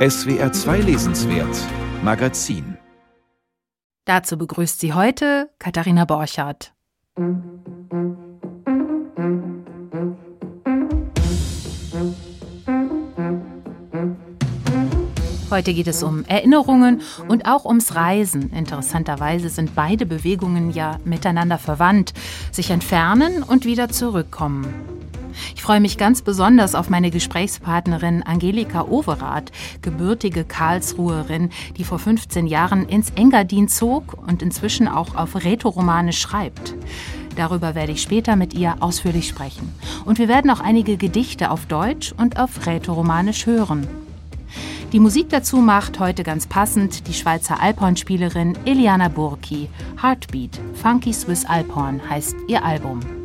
SWR 2 Lesenswert Magazin Dazu begrüßt sie heute Katharina Borchardt. Heute geht es um Erinnerungen und auch ums Reisen. Interessanterweise sind beide Bewegungen ja miteinander verwandt. Sich entfernen und wieder zurückkommen. Ich freue mich ganz besonders auf meine Gesprächspartnerin Angelika Overath, gebürtige Karlsruherin, die vor 15 Jahren ins Engadin zog und inzwischen auch auf Rätoromanisch schreibt. Darüber werde ich später mit ihr ausführlich sprechen. Und wir werden auch einige Gedichte auf Deutsch und auf Rätoromanisch hören. Die Musik dazu macht heute ganz passend die Schweizer Alphornspielerin Eliana Burki. Heartbeat, Funky Swiss Alphorn heißt ihr Album.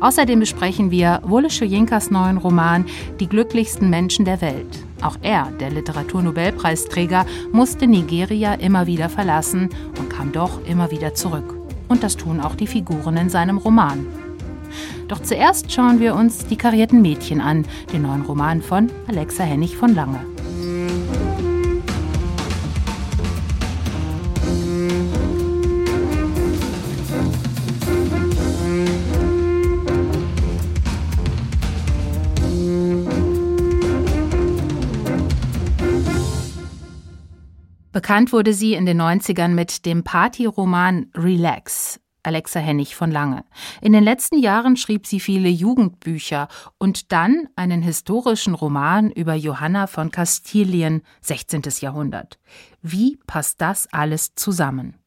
Außerdem besprechen wir Wole Soyinkas neuen Roman Die glücklichsten Menschen der Welt. Auch er, der Literaturnobelpreisträger, musste Nigeria immer wieder verlassen und kam doch immer wieder zurück. Und das tun auch die Figuren in seinem Roman. Doch zuerst schauen wir uns Die karierten Mädchen an, den neuen Roman von Alexa Hennig von Lange. Bekannt wurde sie in den 90ern mit dem Partyroman Relax. Alexa Hennig von Lange. In den letzten Jahren schrieb sie viele Jugendbücher und dann einen historischen Roman über Johanna von Kastilien, 16. Jahrhundert. Wie passt das alles zusammen?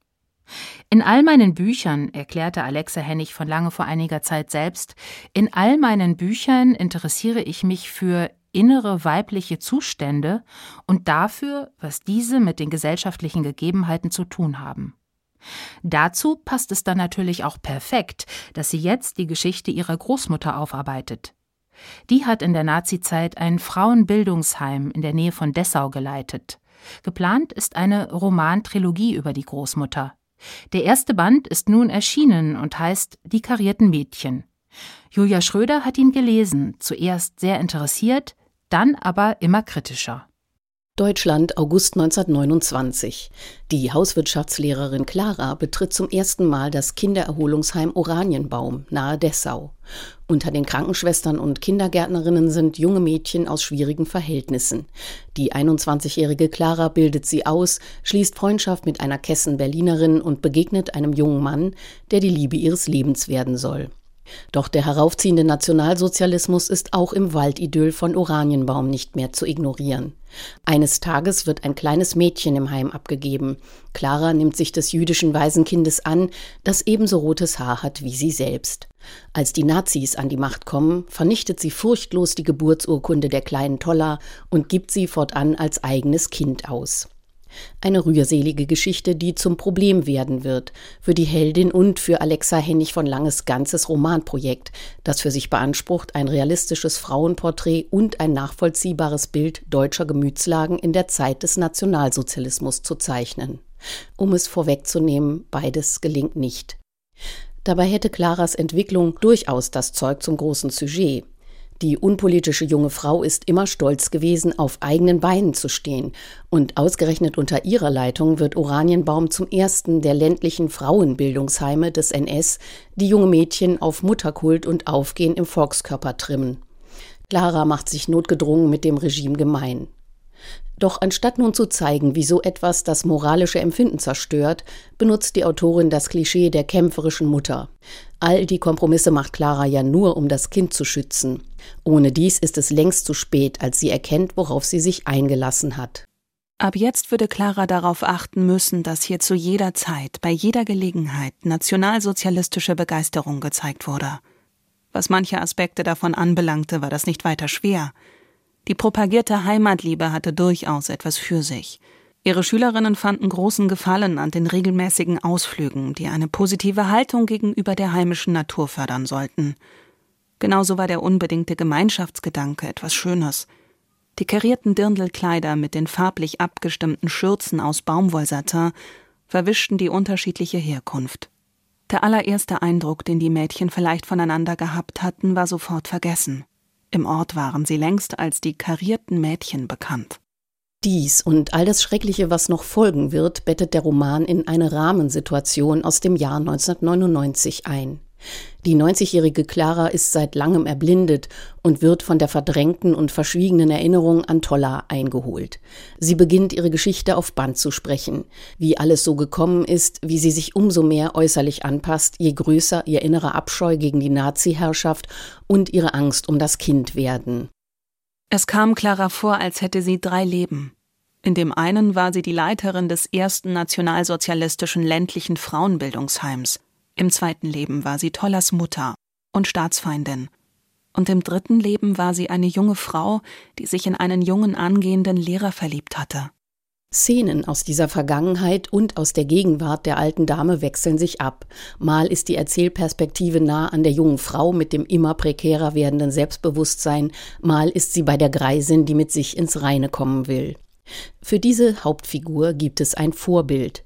In all meinen Büchern, erklärte Alexa Hennig von Lange vor einiger Zeit selbst, in all meinen Büchern interessiere ich mich für innere weibliche Zustände und dafür, was diese mit den gesellschaftlichen Gegebenheiten zu tun haben. Dazu passt es dann natürlich auch perfekt, dass sie jetzt die Geschichte ihrer Großmutter aufarbeitet. Die hat in der Nazizeit ein Frauenbildungsheim in der Nähe von Dessau geleitet. Geplant ist eine Romantrilogie über die Großmutter. Der erste Band ist nun erschienen und heißt Die karierten Mädchen. Julia Schröder hat ihn gelesen, zuerst sehr interessiert, dann aber immer kritischer. Deutschland, August 1929. Die Hauswirtschaftslehrerin Clara betritt zum ersten Mal das Kindererholungsheim Oranienbaum nahe Dessau. Unter den Krankenschwestern und Kindergärtnerinnen sind junge Mädchen aus schwierigen Verhältnissen. Die 21-jährige Clara bildet sie aus, schließt Freundschaft mit einer Kessen-Berlinerin und begegnet einem jungen Mann, der die Liebe ihres Lebens werden soll. Doch der heraufziehende Nationalsozialismus ist auch im Waldidyll von Oranienbaum nicht mehr zu ignorieren. Eines Tages wird ein kleines Mädchen im Heim abgegeben. Clara nimmt sich des jüdischen Waisenkindes an, das ebenso rotes Haar hat wie sie selbst. Als die Nazis an die Macht kommen, vernichtet sie furchtlos die Geburtsurkunde der kleinen Tolla und gibt sie fortan als eigenes Kind aus. Eine rührselige Geschichte, die zum Problem werden wird für die Heldin und für Alexa Hennig von Langes ganzes Romanprojekt, das für sich beansprucht, ein realistisches Frauenporträt und ein nachvollziehbares Bild deutscher Gemütslagen in der Zeit des Nationalsozialismus zu zeichnen. Um es vorwegzunehmen, beides gelingt nicht. Dabei hätte Claras Entwicklung durchaus das Zeug zum großen Sujet. Die unpolitische junge Frau ist immer stolz gewesen, auf eigenen Beinen zu stehen. Und ausgerechnet unter ihrer Leitung wird Oranienbaum zum ersten der ländlichen Frauenbildungsheime des NS, die junge Mädchen auf Mutterkult und Aufgehen im Volkskörper trimmen. Clara macht sich notgedrungen mit dem Regime gemein. Doch anstatt nun zu zeigen, wie so etwas das moralische Empfinden zerstört, benutzt die Autorin das Klischee der kämpferischen Mutter. All die Kompromisse macht Clara ja nur, um das Kind zu schützen. Ohne dies ist es längst zu spät, als sie erkennt, worauf sie sich eingelassen hat. Ab jetzt würde Clara darauf achten müssen, dass hier zu jeder Zeit, bei jeder Gelegenheit nationalsozialistische Begeisterung gezeigt wurde. Was manche Aspekte davon anbelangte, war das nicht weiter schwer. Die propagierte Heimatliebe hatte durchaus etwas für sich. Ihre Schülerinnen fanden großen Gefallen an den regelmäßigen Ausflügen, die eine positive Haltung gegenüber der heimischen Natur fördern sollten. Genauso war der unbedingte Gemeinschaftsgedanke etwas Schönes. Die karierten Dirndlkleider mit den farblich abgestimmten Schürzen aus Baumwollsatin verwischten die unterschiedliche Herkunft. Der allererste Eindruck, den die Mädchen vielleicht voneinander gehabt hatten, war sofort vergessen. Im Ort waren sie längst als die karierten Mädchen bekannt. Dies und all das Schreckliche, was noch folgen wird, bettet der Roman in eine Rahmensituation aus dem Jahr 1999 ein. Die 90-jährige Clara ist seit langem erblindet und wird von der verdrängten und verschwiegenen Erinnerung an Tolla eingeholt. Sie beginnt ihre Geschichte auf Band zu sprechen, wie alles so gekommen ist, wie sie sich umso mehr äußerlich anpasst, je größer ihr innerer Abscheu gegen die Nazi-Herrschaft und ihre Angst um das Kind werden. Es kam Clara vor, als hätte sie drei Leben. In dem einen war sie die Leiterin des ersten nationalsozialistischen ländlichen Frauenbildungsheims. Im zweiten Leben war sie Tollas Mutter und Staatsfeindin. Und im dritten Leben war sie eine junge Frau, die sich in einen jungen angehenden Lehrer verliebt hatte. Szenen aus dieser Vergangenheit und aus der Gegenwart der alten Dame wechseln sich ab. Mal ist die Erzählperspektive nah an der jungen Frau mit dem immer prekärer werdenden Selbstbewusstsein, mal ist sie bei der Greisin, die mit sich ins Reine kommen will. Für diese Hauptfigur gibt es ein Vorbild.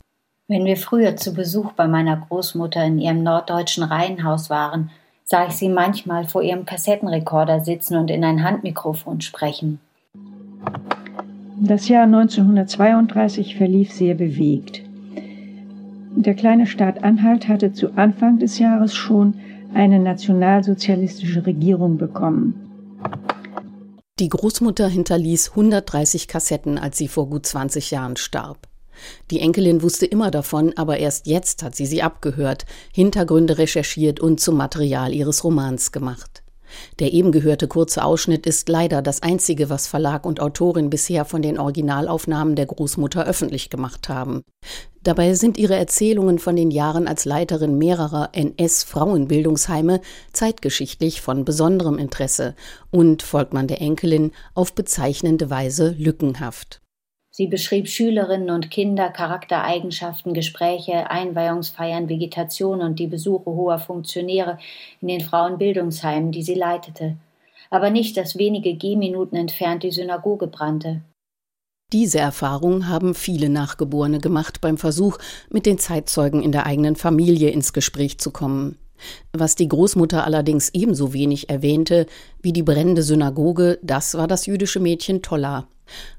Wenn wir früher zu Besuch bei meiner Großmutter in ihrem norddeutschen Reihenhaus waren, sah ich sie manchmal vor ihrem Kassettenrekorder sitzen und in ein Handmikrofon sprechen. Das Jahr 1932 verlief sehr bewegt. Der kleine Staat Anhalt hatte zu Anfang des Jahres schon eine nationalsozialistische Regierung bekommen. Die Großmutter hinterließ 130 Kassetten, als sie vor gut 20 Jahren starb. Die Enkelin wusste immer davon, aber erst jetzt hat sie sie abgehört, Hintergründe recherchiert und zum Material ihres Romans gemacht. Der eben gehörte kurze Ausschnitt ist leider das einzige, was Verlag und Autorin bisher von den Originalaufnahmen der Großmutter öffentlich gemacht haben. Dabei sind ihre Erzählungen von den Jahren als Leiterin mehrerer NS-Frauenbildungsheime zeitgeschichtlich von besonderem Interesse und, folgt man der Enkelin, auf bezeichnende Weise lückenhaft. Sie beschrieb Schülerinnen und Kinder, Charaktereigenschaften, Gespräche, Einweihungsfeiern, Vegetation und die Besuche hoher Funktionäre in den Frauenbildungsheimen, die sie leitete. Aber nicht, dass wenige Gehminuten entfernt die Synagoge brannte. Diese Erfahrung haben viele Nachgeborene gemacht beim Versuch, mit den Zeitzeugen in der eigenen Familie ins Gespräch zu kommen. Was die Großmutter allerdings ebenso wenig erwähnte wie die brennende Synagoge, das war das jüdische Mädchen Tolla.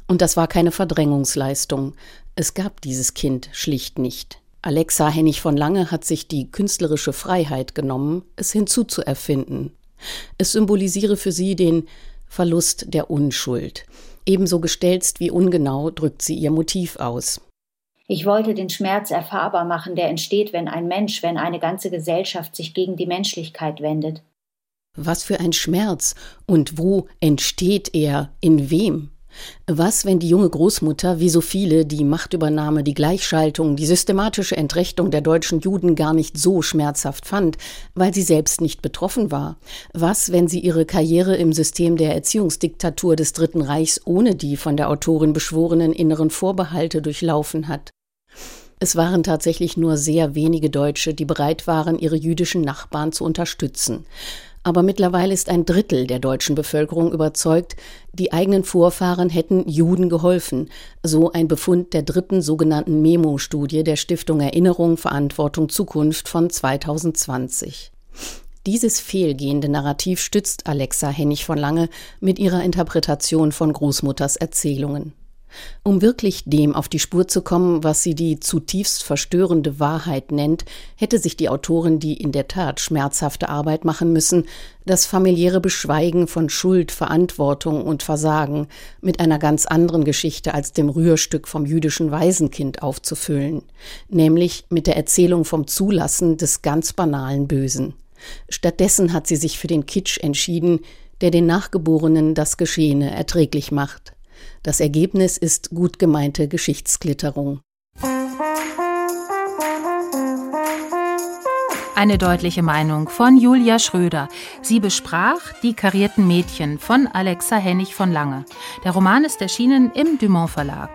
Und das war keine Verdrängungsleistung. Es gab dieses Kind schlicht nicht. Alexa Hennig von Lange hat sich die künstlerische Freiheit genommen, es hinzuzuerfinden. Es symbolisiere für sie den Verlust der Unschuld. Ebenso gestelzt wie ungenau drückt sie ihr Motiv aus. Ich wollte den Schmerz erfahrbar machen, der entsteht, wenn ein Mensch, wenn eine ganze Gesellschaft sich gegen die Menschlichkeit wendet. Was für ein Schmerz und wo entsteht er, in wem? Was, wenn die junge Großmutter, wie so viele, die Machtübernahme, die Gleichschaltung, die systematische Entrechtung der deutschen Juden gar nicht so schmerzhaft fand, weil sie selbst nicht betroffen war? Was, wenn sie ihre Karriere im System der Erziehungsdiktatur des Dritten Reichs ohne die von der Autorin beschworenen inneren Vorbehalte durchlaufen hat? Es waren tatsächlich nur sehr wenige Deutsche, die bereit waren, ihre jüdischen Nachbarn zu unterstützen aber mittlerweile ist ein Drittel der deutschen Bevölkerung überzeugt, die eigenen Vorfahren hätten Juden geholfen, so ein Befund der dritten sogenannten Memo-Studie der Stiftung Erinnerung, Verantwortung, Zukunft von 2020. Dieses fehlgehende Narrativ stützt Alexa Hennig von Lange mit ihrer Interpretation von Großmutters Erzählungen. Um wirklich dem auf die Spur zu kommen, was sie die zutiefst verstörende Wahrheit nennt, hätte sich die Autorin die in der Tat schmerzhafte Arbeit machen müssen, das familiäre Beschweigen von Schuld, Verantwortung und Versagen mit einer ganz anderen Geschichte als dem Rührstück vom jüdischen Waisenkind aufzufüllen, nämlich mit der Erzählung vom Zulassen des ganz banalen Bösen. Stattdessen hat sie sich für den Kitsch entschieden, der den Nachgeborenen das Geschehene erträglich macht. Das Ergebnis ist gut gemeinte Geschichtsklitterung. Eine deutliche Meinung von Julia Schröder. Sie besprach Die karierten Mädchen von Alexa Hennig von Lange. Der Roman ist erschienen im Dumont Verlag.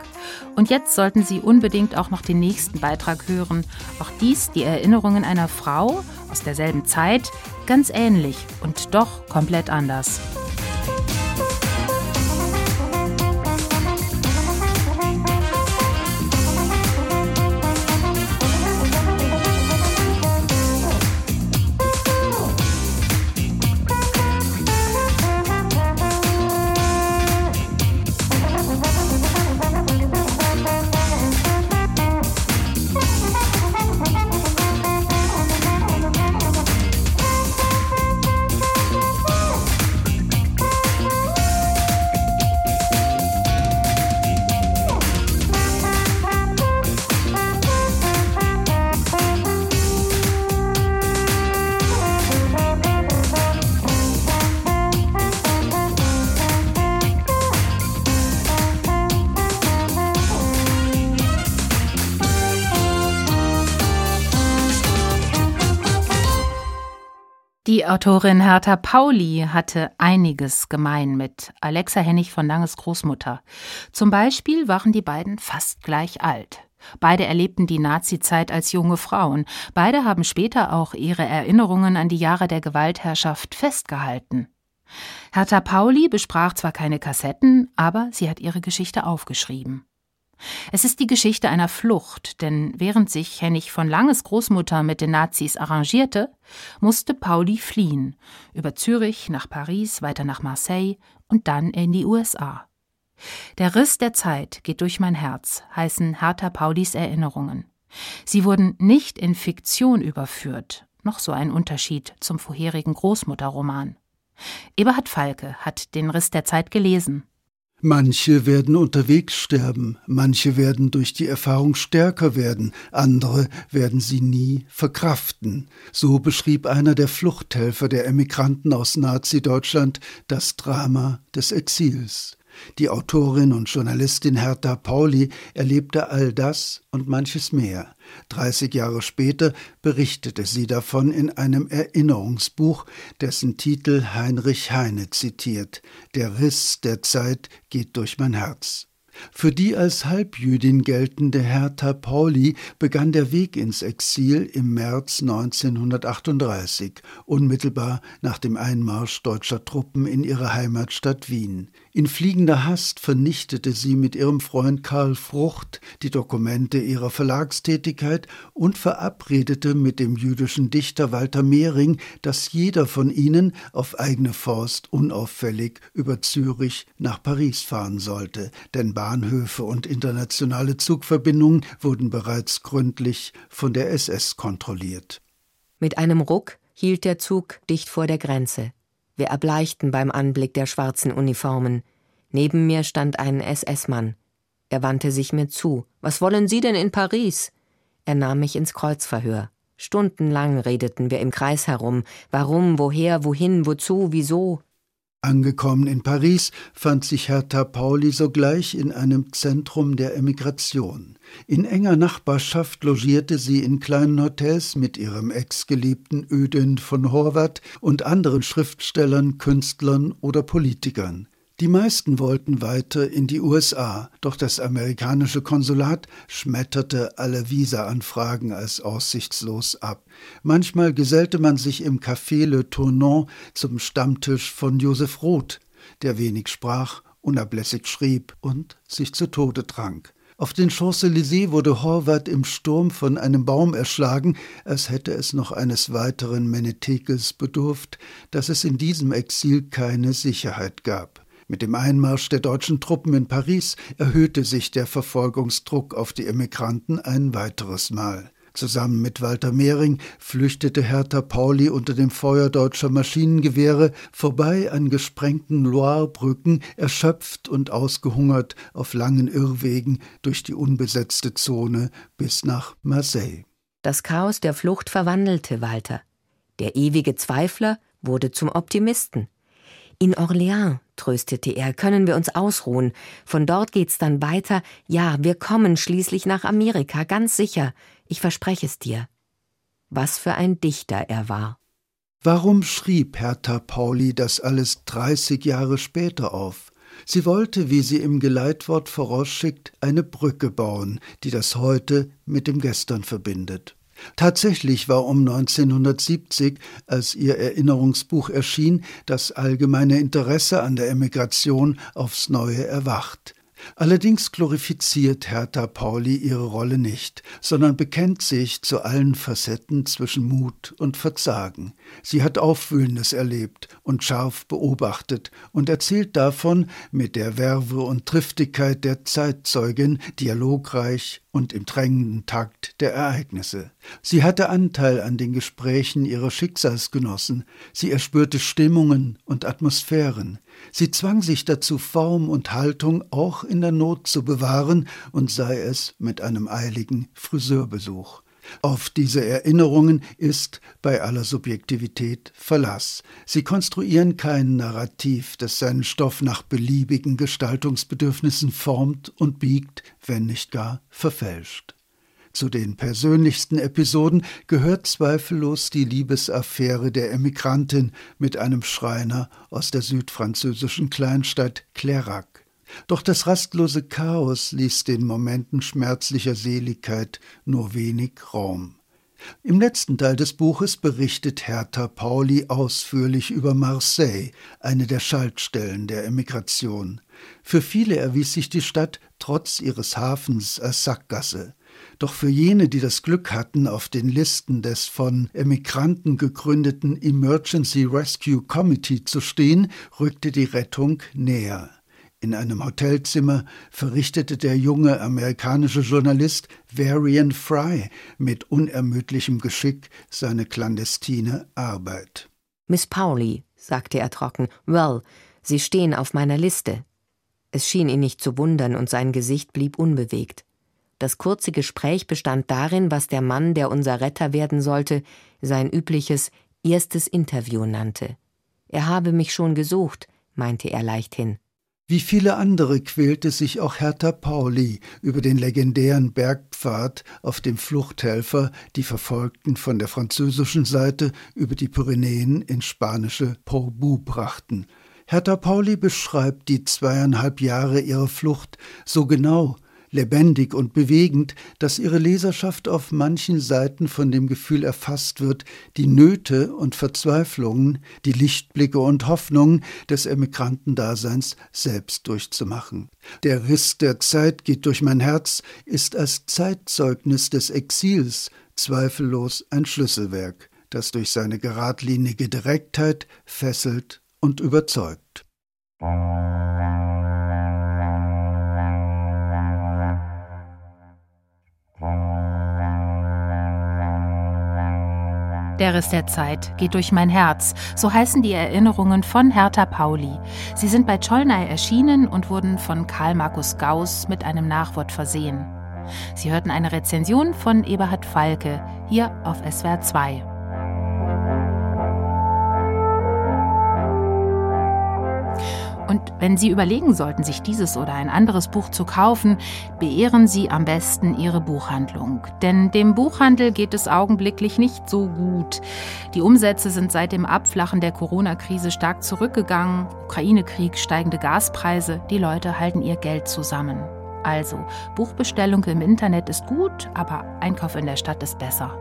Und jetzt sollten Sie unbedingt auch noch den nächsten Beitrag hören. Auch dies die Erinnerungen einer Frau aus derselben Zeit, ganz ähnlich und doch komplett anders. Autorin Hertha Pauli hatte einiges gemein mit Alexa Hennig von Langes Großmutter. Zum Beispiel waren die beiden fast gleich alt. Beide erlebten die Nazizeit als junge Frauen. Beide haben später auch ihre Erinnerungen an die Jahre der Gewaltherrschaft festgehalten. Hertha Pauli besprach zwar keine Kassetten, aber sie hat ihre Geschichte aufgeschrieben. Es ist die Geschichte einer Flucht, denn während sich Hennig von Langes Großmutter mit den Nazis arrangierte, musste Pauli fliehen, über Zürich nach Paris, weiter nach Marseille und dann in die USA. Der Riss der Zeit geht durch mein Herz, heißen Hertha Paulis Erinnerungen. Sie wurden nicht in Fiktion überführt, noch so ein Unterschied zum vorherigen Großmutterroman. Eberhard Falke hat den Riss der Zeit gelesen. Manche werden unterwegs sterben, manche werden durch die Erfahrung stärker werden, andere werden sie nie verkraften. So beschrieb einer der Fluchthelfer der Emigranten aus Nazi-Deutschland das Drama des Exils. Die Autorin und Journalistin Hertha Pauli erlebte all das und manches mehr. Dreißig Jahre später berichtete sie davon in einem Erinnerungsbuch, dessen Titel Heinrich Heine zitiert Der Riss der Zeit geht durch mein Herz. Für die als Halbjüdin geltende Hertha Pauli begann der Weg ins Exil im März 1938, unmittelbar nach dem Einmarsch deutscher Truppen in ihre Heimatstadt Wien. In fliegender Hast vernichtete sie mit ihrem Freund Karl Frucht die Dokumente ihrer Verlagstätigkeit und verabredete mit dem jüdischen Dichter Walter Mehring, dass jeder von ihnen auf eigene Faust unauffällig über Zürich nach Paris fahren sollte, denn Bahnhöfe und internationale Zugverbindungen wurden bereits gründlich von der SS kontrolliert. Mit einem Ruck hielt der Zug dicht vor der Grenze. Wir erbleichten beim Anblick der schwarzen Uniformen. Neben mir stand ein SS-Mann. Er wandte sich mir zu. Was wollen Sie denn in Paris? Er nahm mich ins Kreuzverhör. Stundenlang redeten wir im Kreis herum. Warum, woher, wohin, wozu, wieso? Angekommen in Paris fand sich Hertha Pauli sogleich in einem Zentrum der Emigration. In enger Nachbarschaft logierte sie in kleinen Hotels mit ihrem Ex-Geliebten Ödin von Horvath und anderen Schriftstellern, Künstlern oder Politikern. Die meisten wollten weiter in die USA, doch das amerikanische Konsulat schmetterte alle Visa-Anfragen als aussichtslos ab. Manchmal gesellte man sich im Café Le Tournant zum Stammtisch von Joseph Roth, der wenig sprach, unablässig schrieb und sich zu Tode trank. Auf den Champs-Élysées wurde Horvath im Sturm von einem Baum erschlagen, als hätte es noch eines weiteren Menetekels bedurft, dass es in diesem Exil keine Sicherheit gab. Mit dem Einmarsch der deutschen Truppen in Paris erhöhte sich der Verfolgungsdruck auf die Emigranten ein weiteres Mal. Zusammen mit Walter Mehring flüchtete Hertha Pauli unter dem Feuer deutscher Maschinengewehre vorbei an gesprengten Loirebrücken, erschöpft und ausgehungert auf langen Irrwegen durch die unbesetzte Zone bis nach Marseille. Das Chaos der Flucht verwandelte Walter. Der ewige Zweifler wurde zum Optimisten. In Orléans, tröstete er, können wir uns ausruhen. Von dort geht's dann weiter. Ja, wir kommen schließlich nach Amerika, ganz sicher. Ich verspreche es dir. Was für ein Dichter er war. Warum schrieb Hertha Pauli das alles 30 Jahre später auf? Sie wollte, wie sie im Geleitwort vorausschickt, eine Brücke bauen, die das Heute mit dem Gestern verbindet. Tatsächlich war um 1970, als ihr Erinnerungsbuch erschien, das allgemeine Interesse an der Emigration aufs neue erwacht. Allerdings glorifiziert Hertha Pauli ihre Rolle nicht, sondern bekennt sich zu allen Facetten zwischen Mut und Verzagen. Sie hat Aufwühlendes erlebt und scharf beobachtet und erzählt davon mit der Werve und Triftigkeit der Zeitzeugin, dialogreich und im drängenden Takt der Ereignisse. Sie hatte Anteil an den Gesprächen ihrer Schicksalsgenossen, sie erspürte Stimmungen und Atmosphären, sie zwang sich dazu, Form und Haltung auch in der Not zu bewahren, und sei es mit einem eiligen Friseurbesuch. Auf diese Erinnerungen ist bei aller Subjektivität Verlass. Sie konstruieren kein Narrativ, das seinen Stoff nach beliebigen Gestaltungsbedürfnissen formt und biegt, wenn nicht gar verfälscht. Zu den persönlichsten Episoden gehört zweifellos die Liebesaffäre der Emigrantin mit einem Schreiner aus der südfranzösischen Kleinstadt Clairac. Doch das rastlose Chaos ließ den Momenten schmerzlicher Seligkeit nur wenig Raum. Im letzten Teil des Buches berichtet Hertha Pauli ausführlich über Marseille, eine der Schaltstellen der Emigration. Für viele erwies sich die Stadt trotz ihres Hafens als Sackgasse. Doch für jene, die das Glück hatten, auf den Listen des von Emigranten gegründeten Emergency Rescue Committee zu stehen, rückte die Rettung näher. In einem Hotelzimmer verrichtete der junge amerikanische Journalist Varian Fry mit unermüdlichem Geschick seine clandestine Arbeit. Miss Pauli, sagte er trocken, well, Sie stehen auf meiner Liste. Es schien ihn nicht zu wundern und sein Gesicht blieb unbewegt. Das kurze Gespräch bestand darin, was der Mann, der unser Retter werden sollte, sein übliches erstes Interview nannte. Er habe mich schon gesucht, meinte er leichthin. Wie viele andere quälte sich auch Hertha Pauli über den legendären Bergpfad, auf dem Fluchthelfer die Verfolgten von der französischen Seite über die Pyrenäen in spanische Porbu brachten. Hertha Pauli beschreibt die zweieinhalb Jahre ihrer Flucht so genau, lebendig und bewegend, dass ihre Leserschaft auf manchen Seiten von dem Gefühl erfasst wird, die Nöte und Verzweiflungen, die Lichtblicke und Hoffnungen des Emigrantendaseins selbst durchzumachen. Der Riss der Zeit geht durch mein Herz ist als Zeitzeugnis des Exils zweifellos ein Schlüsselwerk, das durch seine geradlinige Direktheit fesselt und überzeugt. Der Riss der Zeit geht durch mein Herz. So heißen die Erinnerungen von Hertha Pauli. Sie sind bei Czollnay erschienen und wurden von Karl Markus Gauss mit einem Nachwort versehen. Sie hörten eine Rezension von Eberhard Falke hier auf SWR 2. Und wenn Sie überlegen sollten, sich dieses oder ein anderes Buch zu kaufen, beehren Sie am besten Ihre Buchhandlung. Denn dem Buchhandel geht es augenblicklich nicht so gut. Die Umsätze sind seit dem Abflachen der Corona-Krise stark zurückgegangen. Ukraine-Krieg, steigende Gaspreise, die Leute halten ihr Geld zusammen. Also, Buchbestellung im Internet ist gut, aber Einkauf in der Stadt ist besser.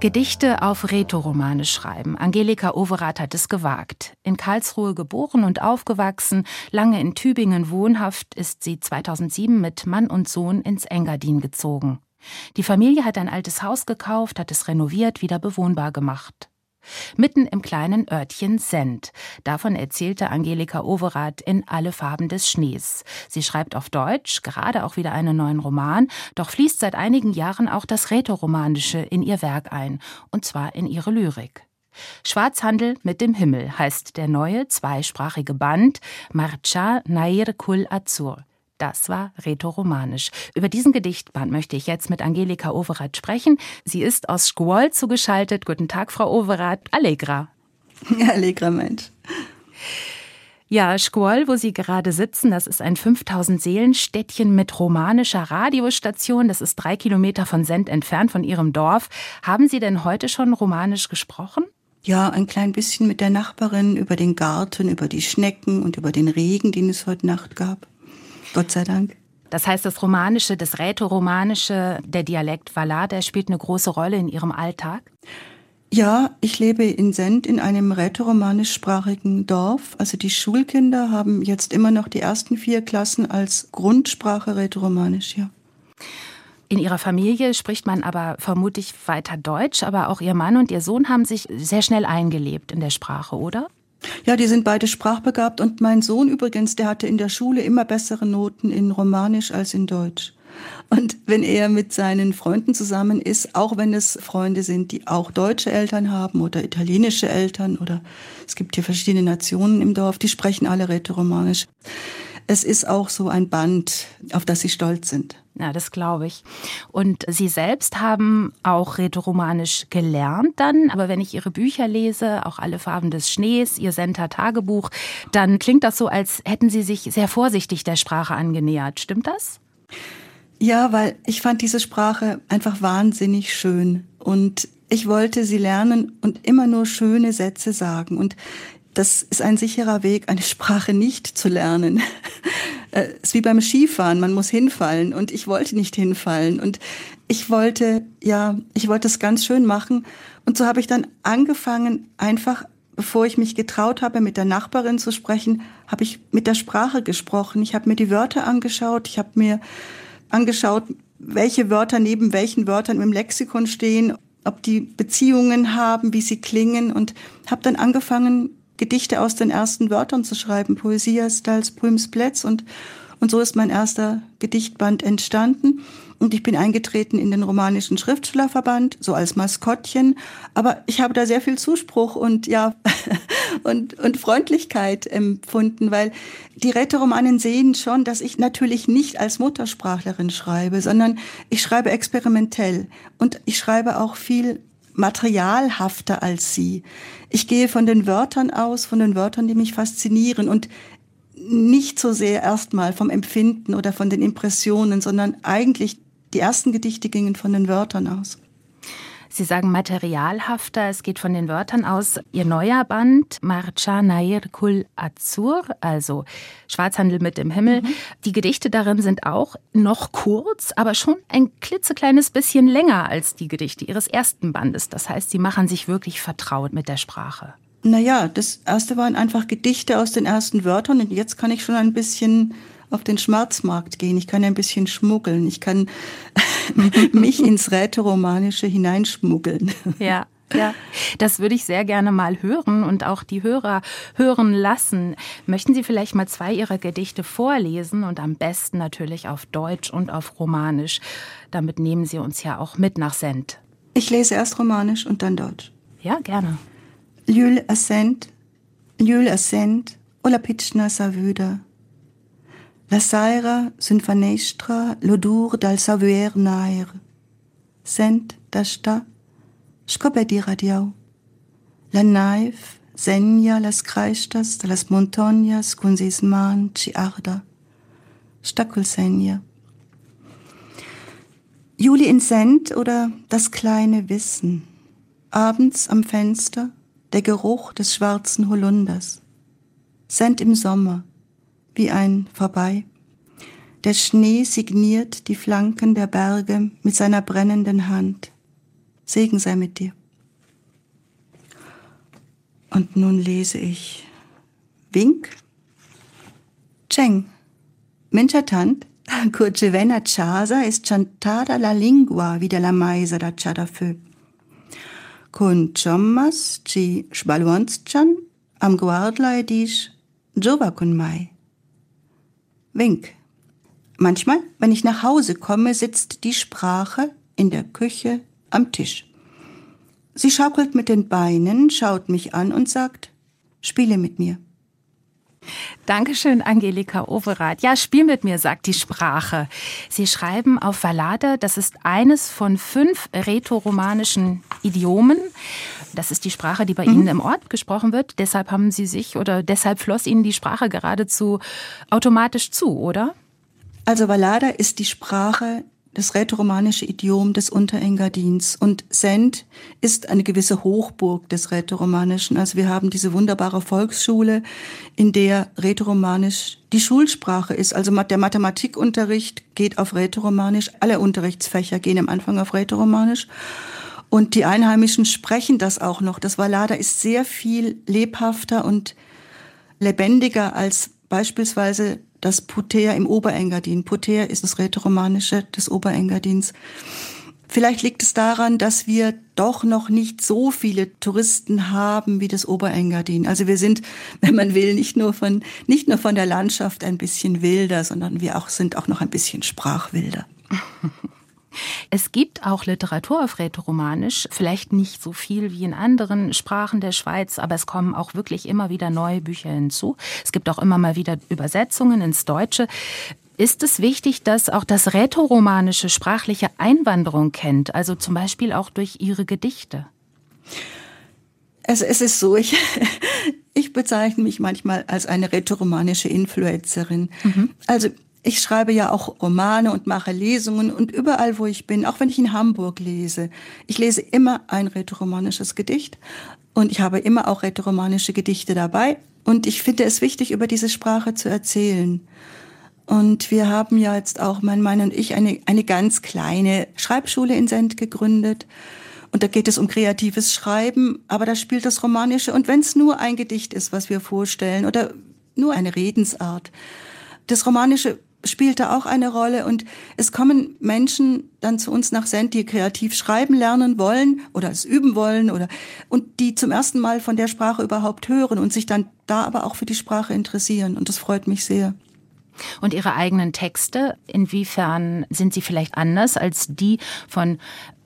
Gedichte auf Rätoromane schreiben. Angelika Overath hat es gewagt. In Karlsruhe geboren und aufgewachsen, lange in Tübingen wohnhaft, ist sie 2007 mit Mann und Sohn ins Engadin gezogen. Die Familie hat ein altes Haus gekauft, hat es renoviert, wieder bewohnbar gemacht mitten im kleinen Örtchen Send. Davon erzählte Angelika Overath in Alle Farben des Schnees. Sie schreibt auf Deutsch, gerade auch wieder einen neuen Roman, doch fließt seit einigen Jahren auch das Rätoromanische in ihr Werk ein, und zwar in ihre Lyrik. Schwarzhandel mit dem Himmel heißt der neue zweisprachige Band Marcha Nair Kul Azur. Das war rätoromanisch. Über diesen Gedichtband möchte ich jetzt mit Angelika Overath sprechen. Sie ist aus Schkuol zugeschaltet. Guten Tag, Frau Overath. Allegra. Allegra, Mensch. Ja, Schkuol, wo Sie gerade sitzen, das ist ein 5000 Seelenstädtchen mit romanischer Radiostation. Das ist drei Kilometer von Send entfernt von Ihrem Dorf. Haben Sie denn heute schon romanisch gesprochen? Ja, ein klein bisschen mit der Nachbarin über den Garten, über die Schnecken und über den Regen, den es heute Nacht gab. Gott sei Dank. Das heißt, das Romanische, das Rätoromanische, der Dialekt Valar, der spielt eine große Rolle in Ihrem Alltag? Ja, ich lebe in Send in einem rätoromanischsprachigen Dorf. Also die Schulkinder haben jetzt immer noch die ersten vier Klassen als Grundsprache rätoromanisch, ja. In Ihrer Familie spricht man aber vermutlich weiter Deutsch, aber auch Ihr Mann und Ihr Sohn haben sich sehr schnell eingelebt in der Sprache, oder? Ja, die sind beide sprachbegabt und mein Sohn übrigens, der hatte in der Schule immer bessere Noten in Romanisch als in Deutsch. Und wenn er mit seinen Freunden zusammen ist, auch wenn es Freunde sind, die auch deutsche Eltern haben oder italienische Eltern oder es gibt hier verschiedene Nationen im Dorf, die sprechen alle Rätoromanisch. Es ist auch so ein Band, auf das sie stolz sind. Ja, das glaube ich. Und Sie selbst haben auch Rätoromanisch gelernt dann, aber wenn ich Ihre Bücher lese, auch alle Farben des Schnees, Ihr Senta Tagebuch, dann klingt das so, als hätten Sie sich sehr vorsichtig der Sprache angenähert. Stimmt das? Ja, weil ich fand diese Sprache einfach wahnsinnig schön und ich wollte sie lernen und immer nur schöne Sätze sagen. Und das ist ein sicherer Weg, eine Sprache nicht zu lernen. Es ist wie beim Skifahren, man muss hinfallen. Und ich wollte nicht hinfallen. Und ich wollte, ja, ich wollte es ganz schön machen. Und so habe ich dann angefangen, einfach bevor ich mich getraut habe, mit der Nachbarin zu sprechen, habe ich mit der Sprache gesprochen. Ich habe mir die Wörter angeschaut, ich habe mir angeschaut, welche Wörter neben welchen Wörtern im Lexikon stehen, ob die Beziehungen haben, wie sie klingen. Und habe dann angefangen, Gedichte aus den ersten Wörtern zu schreiben, Poesie als Prümsplätz und und so ist mein erster Gedichtband entstanden. Und ich bin eingetreten in den romanischen Schriftstellerverband, so als Maskottchen. Aber ich habe da sehr viel Zuspruch und ja, und, und Freundlichkeit empfunden, weil die Rätoromanen sehen schon, dass ich natürlich nicht als Muttersprachlerin schreibe, sondern ich schreibe experimentell. Und ich schreibe auch viel materialhafter als sie. Ich gehe von den Wörtern aus, von den Wörtern, die mich faszinieren. Und nicht so sehr erstmal vom Empfinden oder von den Impressionen, sondern eigentlich die ersten Gedichte gingen von den Wörtern aus. Sie sagen materialhafter, es geht von den Wörtern aus. Ihr neuer Band, Marcha Nair Kul Azur, also Schwarzhandel mit dem Himmel. Mhm. Die Gedichte darin sind auch noch kurz, aber schon ein klitzekleines bisschen länger als die Gedichte Ihres ersten Bandes. Das heißt, Sie machen sich wirklich vertraut mit der Sprache. Naja, das erste waren einfach Gedichte aus den ersten Wörtern und jetzt kann ich schon ein bisschen auf den Schmerzmarkt gehen. Ich kann ein bisschen schmuggeln. Ich kann mich ins Rätoromanische hineinschmuggeln. Ja. Ja, das würde ich sehr gerne mal hören und auch die Hörer hören lassen. Möchten Sie vielleicht mal zwei Ihrer Gedichte vorlesen und am besten natürlich auf Deutsch und auf Romanisch. Damit nehmen Sie uns ja auch mit nach Send. Ich lese erst Romanisch und dann Deutsch. Ja, gerne. Lül assent, Lül assent, o la pitchna savuda. La saira sunt fanestra l'odur dal savuer nair. Sent da sta, scopedi radiau. La naif, senya las creistas de las montañas con sis man ci arda. Stackel senya. Juli in Sent oder das kleine Wissen. Abends am Fenster, der Geruch des schwarzen Holunders. Send im Sommer, wie ein Vorbei. Der Schnee signiert die Flanken der Berge mit seiner brennenden Hand. Segen sei mit dir. Und nun lese ich Wink. Cheng. Minchatant, curcevena chasa ist chantada la lingua wieder la maisa da chadafö. Con chommas ci sbalwanschan am guardlai dish jova con mai. Wink. Manchmal, wenn ich nach Hause komme, sitzt die Sprache in der Küche am Tisch. Sie schaukelt mit den Beinen, schaut mich an und sagt, spiele mit mir. Dankeschön, Angelika Overath. Ja, spiel mit mir, sagt die Sprache. Sie schreiben auf Valade, das ist eines von fünf rätoromanischen Idiomen. Das ist die Sprache, die bei mhm. Ihnen im Ort gesprochen wird. Deshalb haben Sie sich oder deshalb floss Ihnen die Sprache geradezu automatisch zu, oder? Also Vallada ist die Sprache, das rätoromanische Idiom des Unterengadins. Und Send ist eine gewisse Hochburg des Rätoromanischen. Also wir haben diese wunderbare Volksschule, in der Rätoromanisch die Schulsprache ist. Also der Mathematikunterricht geht auf Rätoromanisch. Alle Unterrichtsfächer gehen am Anfang auf Rätoromanisch. Und die Einheimischen sprechen das auch noch. Das Vallada ist sehr viel lebhafter und lebendiger als beispielsweise das Puter im Oberengadin. Puter ist das Rätoromanische des Oberengadins. Vielleicht liegt es daran, dass wir doch noch nicht so viele Touristen haben wie das Oberengadin. Also wir sind, wenn man will, nicht nur von, nicht nur von der Landschaft ein bisschen wilder, sondern wir auch, sind auch noch ein bisschen sprachwilder. Es gibt auch Literatur auf Rätoromanisch, vielleicht nicht so viel wie in anderen Sprachen der Schweiz, aber es kommen auch wirklich immer wieder neue Bücher hinzu. Es gibt auch immer mal wieder Übersetzungen ins Deutsche. Ist es wichtig, dass auch das rätoromanische sprachliche Einwanderung kennt, also zum Beispiel auch durch Ihre Gedichte? Also es ist so, ich, ich bezeichne mich manchmal als eine rätoromanische Influencerin. Mhm. Also ich schreibe ja auch Romane und mache Lesungen und überall, wo ich bin, auch wenn ich in Hamburg lese, ich lese immer ein rätoromanisches Gedicht und ich habe immer auch rätoromanische Gedichte dabei und ich finde es wichtig, über diese Sprache zu erzählen. Und wir haben ja jetzt auch, mein Mann und ich, eine, eine ganz kleine Schreibschule in Send gegründet. Und da geht es um kreatives Schreiben, aber da spielt das Romanische. Und wenn es nur ein Gedicht ist, was wir vorstellen, oder nur eine Redensart, das Romanische spielt da auch eine Rolle. Und es kommen Menschen dann zu uns nach Send, die kreativ schreiben lernen wollen oder es üben wollen oder und die zum ersten Mal von der Sprache überhaupt hören und sich dann da aber auch für die Sprache interessieren. Und das freut mich sehr. Und Ihre eigenen Texte, inwiefern sind sie vielleicht anders als die von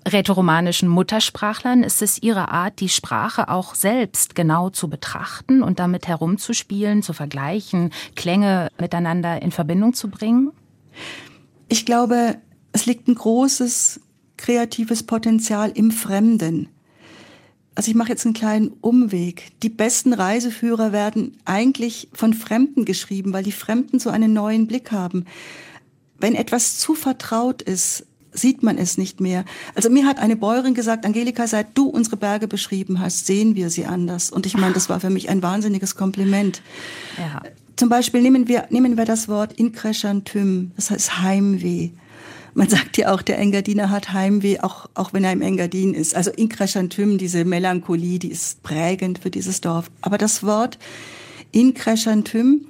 rätoromanischen Muttersprachlern? Ist es Ihre Art, die Sprache auch selbst genau zu betrachten und damit herumzuspielen, zu vergleichen, Klänge miteinander in Verbindung zu bringen? Ich glaube, es liegt ein großes kreatives Potenzial im Fremden also ich mache jetzt einen kleinen Umweg. Die besten Reiseführer werden eigentlich von Fremden geschrieben, weil die Fremden so einen neuen Blick haben. Wenn etwas zu vertraut ist, sieht man es nicht mehr. Also mir hat eine Bäuerin gesagt, Angelika, seit du unsere Berge beschrieben hast, sehen wir sie anders. Und ich meine, das war für mich ein wahnsinniges Kompliment. Ja. Zum Beispiel nehmen wir, nehmen wir das Wort Inkreschantym, das heißt Heimweh. Man sagt ja auch, der Engadiner hat Heimweh, auch, auch wenn er im Engadin ist. Also Inkreschantym, diese Melancholie, die ist prägend für dieses Dorf. Aber das Wort Inkreschantym,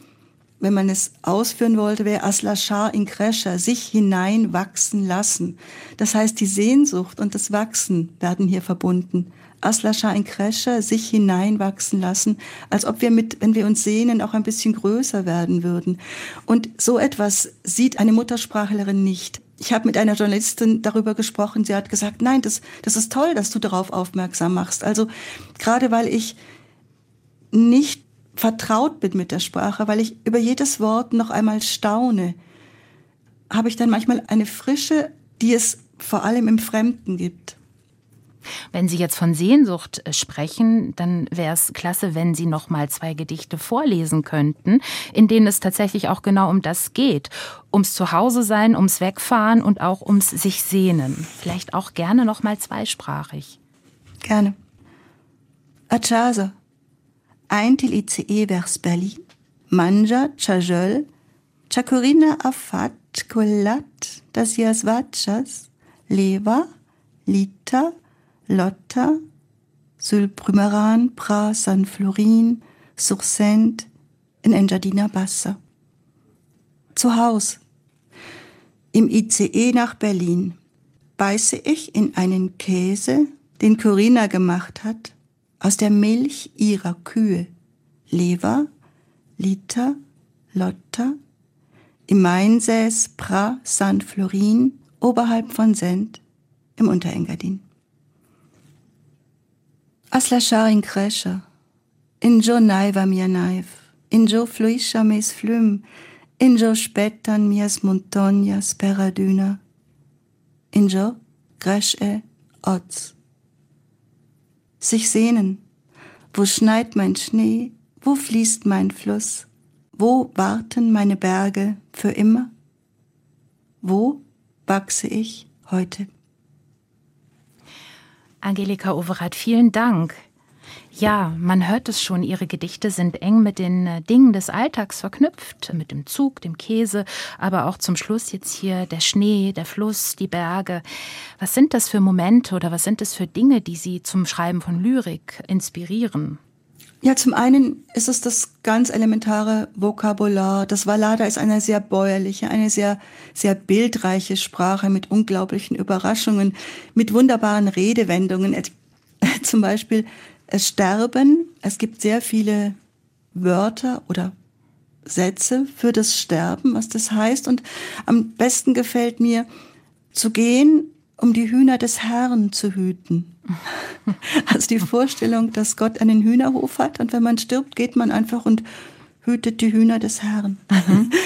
wenn man es ausführen wollte, wäre Aslashar Inkresha, sich hineinwachsen lassen. Das heißt, die Sehnsucht und das Wachsen werden hier verbunden. Aslashar Inkresha, sich hineinwachsen lassen, als ob wir mit, wenn wir uns sehnen, auch ein bisschen größer werden würden. Und so etwas sieht eine Muttersprachlerin nicht ich habe mit einer Journalistin darüber gesprochen. Sie hat gesagt, nein, das, das ist toll, dass du darauf aufmerksam machst. Also gerade weil ich nicht vertraut bin mit der Sprache, weil ich über jedes Wort noch einmal staune, habe ich dann manchmal eine Frische, die es vor allem im Fremden gibt. Wenn Sie jetzt von Sehnsucht äh, sprechen, dann wäre es klasse, wenn Sie noch mal zwei Gedichte vorlesen könnten, in denen es tatsächlich auch genau um das geht, ums Zuhause sein, ums Wegfahren und auch ums sich sehnen. Vielleicht auch gerne noch mal zweisprachig. Gerne. A casa. Eintil ICE vers Berlin. Manja, Chajol, Chakurina afat, Kolat, das jas vachas, Leva, Lita, Lotta, Sulprumeran, Pra, San Florin, Sursent, in Engadina Bassa. Zu Haus. Im ICE nach Berlin beiße ich in einen Käse, den Corinna gemacht hat, aus der Milch ihrer Kühe. Lever, Liter, Lotta, im Mainsäß Pra San Florin, oberhalb von Sent, im Unterengadin. Asla in Kresha, in jo naiva mia naiv, in jo fluisha mes flum, in jo spetan mias montonhas peraduna, in jo gresch e oz. Sich sehnen, wo schneit mein Schnee, wo fließt mein Fluss, wo warten meine Berge für immer? Wo wachse ich heute? Angelika Overath, vielen Dank. Ja, man hört es schon, Ihre Gedichte sind eng mit den äh, Dingen des Alltags verknüpft, mit dem Zug, dem Käse, aber auch zum Schluss jetzt hier der Schnee, der Fluss, die Berge. Was sind das für Momente oder was sind es für Dinge, die Sie zum Schreiben von Lyrik inspirieren? Ja, zum einen ist es das ganz elementare Vokabular. Das Wallada ist eine sehr bäuerliche, eine sehr, sehr bildreiche Sprache mit unglaublichen Überraschungen, mit wunderbaren Redewendungen. Zum Beispiel es sterben. Es gibt sehr viele Wörter oder Sätze für das Sterben, was das heißt. Und am besten gefällt mir zu gehen, um die Hühner des Herrn zu hüten. Also die Vorstellung, dass Gott einen Hühnerhof hat und wenn man stirbt, geht man einfach und hütet die Hühner des Herrn. Mhm.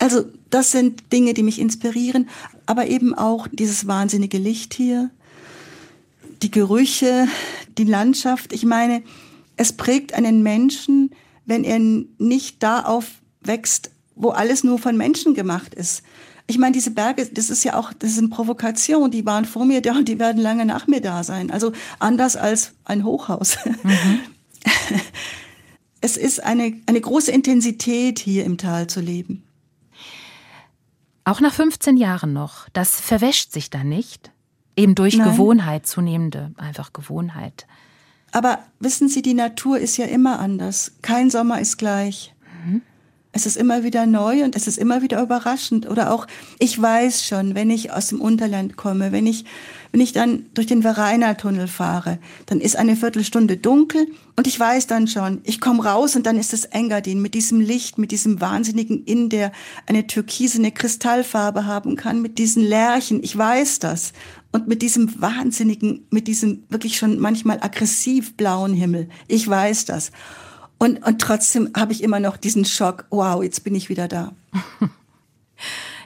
Also das sind Dinge, die mich inspirieren, aber eben auch dieses wahnsinnige Licht hier, die Gerüche, die Landschaft. Ich meine, es prägt einen Menschen, wenn er nicht da aufwächst, wo alles nur von Menschen gemacht ist. Ich meine, diese Berge, das ist ja auch, das sind Provokationen, die waren vor mir da und die werden lange nach mir da sein. Also anders als ein Hochhaus. Mhm. Es ist eine, eine große Intensität, hier im Tal zu leben. Auch nach 15 Jahren noch, das verwäscht sich dann nicht. Eben durch Nein. Gewohnheit, zunehmende, einfach Gewohnheit. Aber wissen Sie, die Natur ist ja immer anders. Kein Sommer ist gleich. Es ist immer wieder neu und es ist immer wieder überraschend. Oder auch, ich weiß schon, wenn ich aus dem Unterland komme, wenn ich, wenn ich dann durch den Vereiner-Tunnel fahre, dann ist eine Viertelstunde dunkel und ich weiß dann schon, ich komme raus und dann ist es Engadin mit diesem Licht, mit diesem wahnsinnigen Inn, der eine türkisene Kristallfarbe haben kann, mit diesen Lärchen. Ich weiß das. Und mit diesem wahnsinnigen, mit diesem wirklich schon manchmal aggressiv blauen Himmel. Ich weiß das. Und, und trotzdem habe ich immer noch diesen Schock, wow, jetzt bin ich wieder da.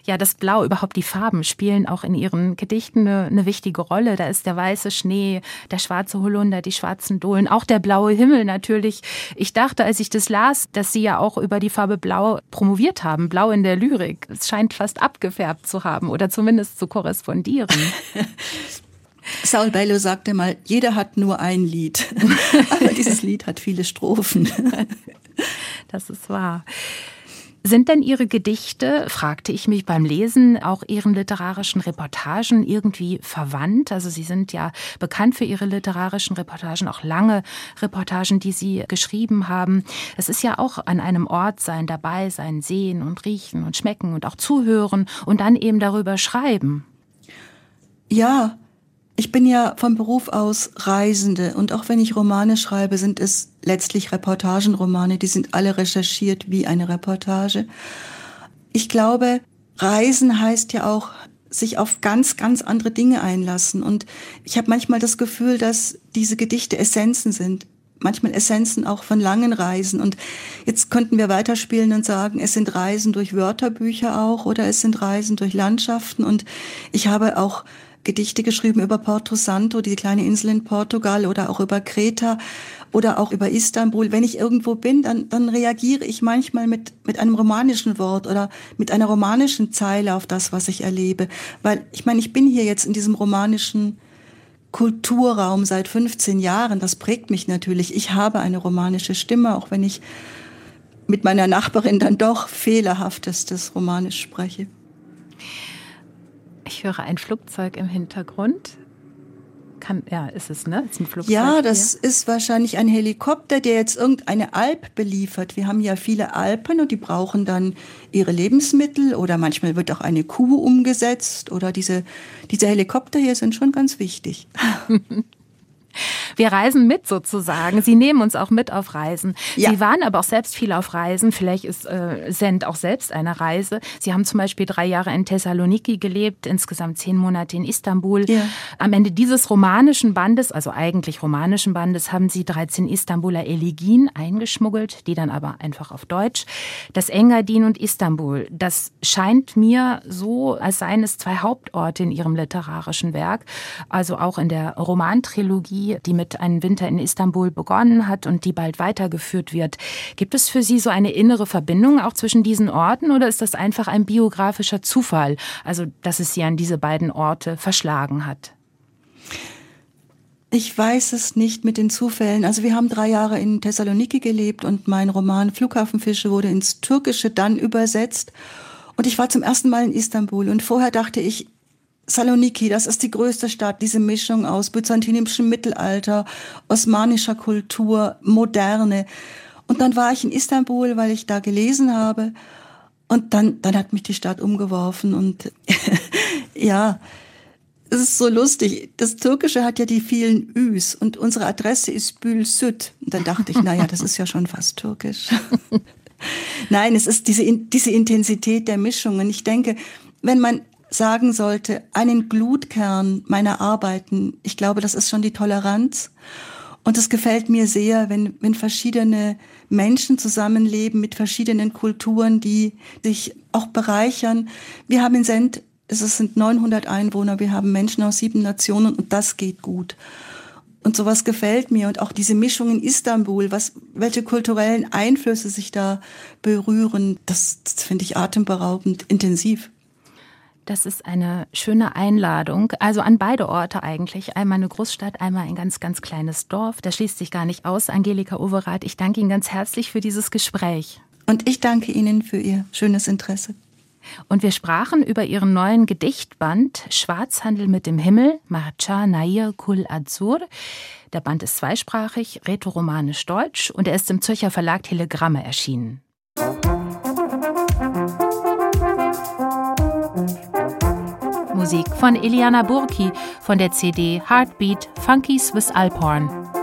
ja, das Blau, überhaupt die Farben spielen auch in ihren Gedichten eine, eine, wichtige Rolle. Da ist der weiße Schnee, der schwarze Holunder, die schwarzen Dohlen, auch der blaue Himmel natürlich. Ich dachte, als ich das las, dass Sie ja auch über die Farbe Blau promoviert haben, Blau in der Lyrik. Es scheint fast abgefärbt zu haben oder zumindest zu korrespondieren. Saul Bellow sagte mal, jeder hat nur ein Lied. Aber dieses Lied hat viele Strophen. Das ist wahr. Sind denn Ihre Gedichte, fragte ich mich beim Lesen, auch Ihren literarischen Reportagen irgendwie verwandt? Also Sie sind ja bekannt für Ihre literarischen Reportagen, auch lange Reportagen, die Sie geschrieben haben. Es ist ja auch an einem Ort sein, dabei sein, sehen und riechen und schmecken und auch zuhören und dann eben darüber schreiben. Ja, ich bin ja vom Beruf aus Reisende und auch wenn ich Romane schreibe, sind es letztlich Reportagenromane, die sind alle recherchiert wie eine Reportage. Ich glaube, Reisen heißt ja auch sich auf ganz, ganz andere Dinge einlassen. Und ich habe manchmal das Gefühl, dass diese Gedichte Essenzen sind. Manchmal Essenzen auch von langen Reisen. Und jetzt könnten wir weiterspielen und sagen, es sind Reisen durch Wörterbücher auch oder es sind Reisen durch Landschaften. Und ich habe auch Gedichte geschrieben über Porto Santo, die kleine Insel in Portugal oder auch über Kreta oder auch über Istanbul. Wenn ich irgendwo bin, dann, dann reagiere ich manchmal mit, mit einem romanischen Wort oder mit einer romanischen Zeile auf das, was ich erlebe. Weil ich meine, ich bin hier jetzt in diesem romanischen Kulturraum seit 15 Jahren. Das prägt mich natürlich. Ich habe eine romanische Stimme, auch wenn ich mit meiner Nachbarin dann doch fehlerhaftestes Romanisch spreche. Ich höre ein Flugzeug im Hintergrund. Kann, ja, ist es, ne? Ist ein Flugzeug ja, das hier. ist wahrscheinlich ein Helikopter, der jetzt irgendeine Alp beliefert. Wir haben ja viele Alpen und die brauchen dann ihre Lebensmittel oder manchmal wird auch eine Kuh umgesetzt oder diese, diese Helikopter hier sind schon ganz wichtig. Wir reisen mit sozusagen. Sie nehmen uns auch mit auf Reisen. Ja. Sie waren aber auch selbst viel auf Reisen. Vielleicht ist äh, Send auch selbst eine Reise. Sie haben zum Beispiel drei Jahre in Thessaloniki gelebt, insgesamt zehn Monate in Istanbul. Ja. Am Ende dieses romanischen Bandes, also eigentlich romanischen Bandes, haben Sie 13 Istanbuler Elegien eingeschmuggelt, die dann aber einfach auf Deutsch. Das Engadin und Istanbul, das scheint mir so, als seien es zwei Hauptorte in Ihrem literarischen Werk. Also auch in der Romantrilogie die mit einem Winter in Istanbul begonnen hat und die bald weitergeführt wird. Gibt es für Sie so eine innere Verbindung auch zwischen diesen Orten oder ist das einfach ein biografischer Zufall, also dass es Sie an diese beiden Orte verschlagen hat? Ich weiß es nicht mit den Zufällen. Also wir haben drei Jahre in Thessaloniki gelebt und mein Roman Flughafenfische wurde ins Türkische dann übersetzt. Und ich war zum ersten Mal in Istanbul und vorher dachte ich, Saloniki, das ist die größte Stadt, diese Mischung aus byzantinischem Mittelalter, osmanischer Kultur, Moderne. Und dann war ich in Istanbul, weil ich da gelesen habe. Und dann, dann hat mich die Stadt umgeworfen. Und ja, es ist so lustig. Das Türkische hat ja die vielen Üs und unsere Adresse ist Bül Süd. Und dann dachte ich, naja, das ist ja schon fast türkisch. Nein, es ist diese, diese Intensität der Mischungen. Ich denke, wenn man sagen sollte, einen Glutkern meiner Arbeiten, ich glaube, das ist schon die Toleranz. Und es gefällt mir sehr, wenn, wenn verschiedene Menschen zusammenleben mit verschiedenen Kulturen, die sich auch bereichern. Wir haben in Send, es sind 900 Einwohner, wir haben Menschen aus sieben Nationen und das geht gut. Und sowas gefällt mir und auch diese Mischung in Istanbul, was, welche kulturellen Einflüsse sich da berühren, das, das finde ich atemberaubend intensiv. Das ist eine schöne Einladung. Also an beide Orte eigentlich. Einmal eine Großstadt, einmal ein ganz, ganz kleines Dorf. Das schließt sich gar nicht aus. Angelika Overath, ich danke Ihnen ganz herzlich für dieses Gespräch. Und ich danke Ihnen für Ihr schönes Interesse. Und wir sprachen über Ihren neuen Gedichtband Schwarzhandel mit dem Himmel, Marcha Nair Kul Azur. Der Band ist zweisprachig, rätoromanisch-deutsch und er ist im Zürcher Verlag Telegramme erschienen. Musik von Eliana Burki von der CD Heartbeat Funky Swiss Alphorn.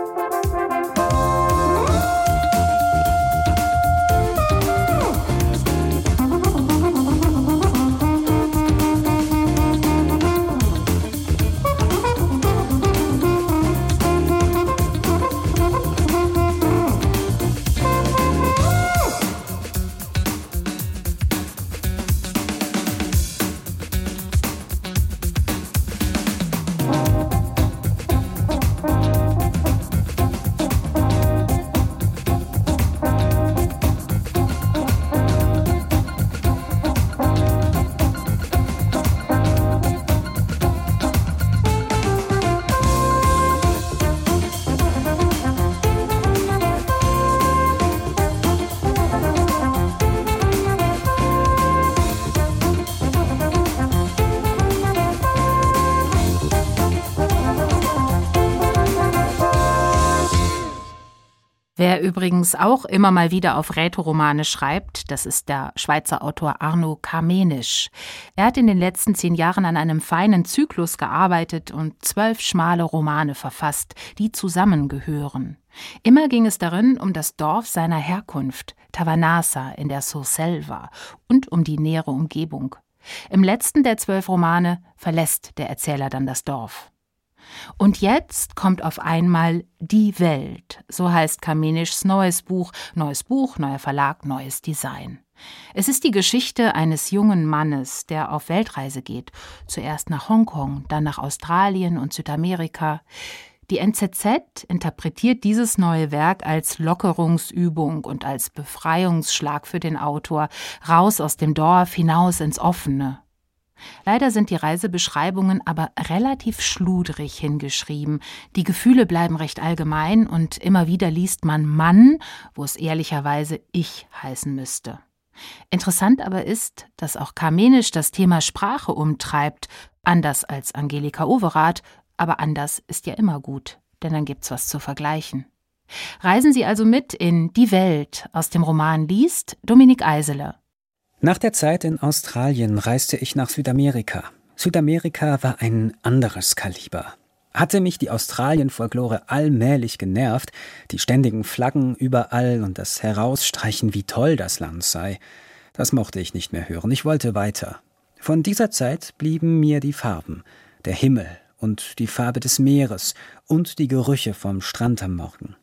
Wer übrigens auch immer mal wieder auf Rätoromane schreibt, das ist der Schweizer Autor Arno Kamenisch. Er hat in den letzten zehn Jahren an einem feinen Zyklus gearbeitet und zwölf schmale Romane verfasst, die zusammengehören. Immer ging es darin um das Dorf seiner Herkunft, Tavanasa in der Surselva, und um die nähere Umgebung. Im letzten der zwölf Romane verlässt der Erzähler dann das Dorf. Und jetzt kommt auf einmal die Welt, so heißt Kamenischs neues Buch, neues Buch, neuer Verlag, neues Design. Es ist die Geschichte eines jungen Mannes, der auf Weltreise geht, zuerst nach Hongkong, dann nach Australien und Südamerika. Die NZZ interpretiert dieses neue Werk als Lockerungsübung und als Befreiungsschlag für den Autor, raus aus dem Dorf hinaus ins Offene. Leider sind die Reisebeschreibungen aber relativ schludrig hingeschrieben. Die Gefühle bleiben recht allgemein und immer wieder liest man Mann, wo es ehrlicherweise ich heißen müsste. Interessant aber ist, dass auch Kamenisch das Thema Sprache umtreibt, anders als Angelika Overath, aber anders ist ja immer gut, denn dann gibt's was zu vergleichen. Reisen Sie also mit in Die Welt aus dem Roman liest Dominik Eisele. Nach der Zeit in Australien reiste ich nach Südamerika. Südamerika war ein anderes Kaliber. Hatte mich die Australien-Folklore allmählich genervt, die ständigen Flaggen überall und das Herausstreichen, wie toll das Land sei. Das mochte ich nicht mehr hören, ich wollte weiter. Von dieser Zeit blieben mir die Farben, der Himmel und die Farbe des Meeres und die Gerüche vom Strand am Morgen.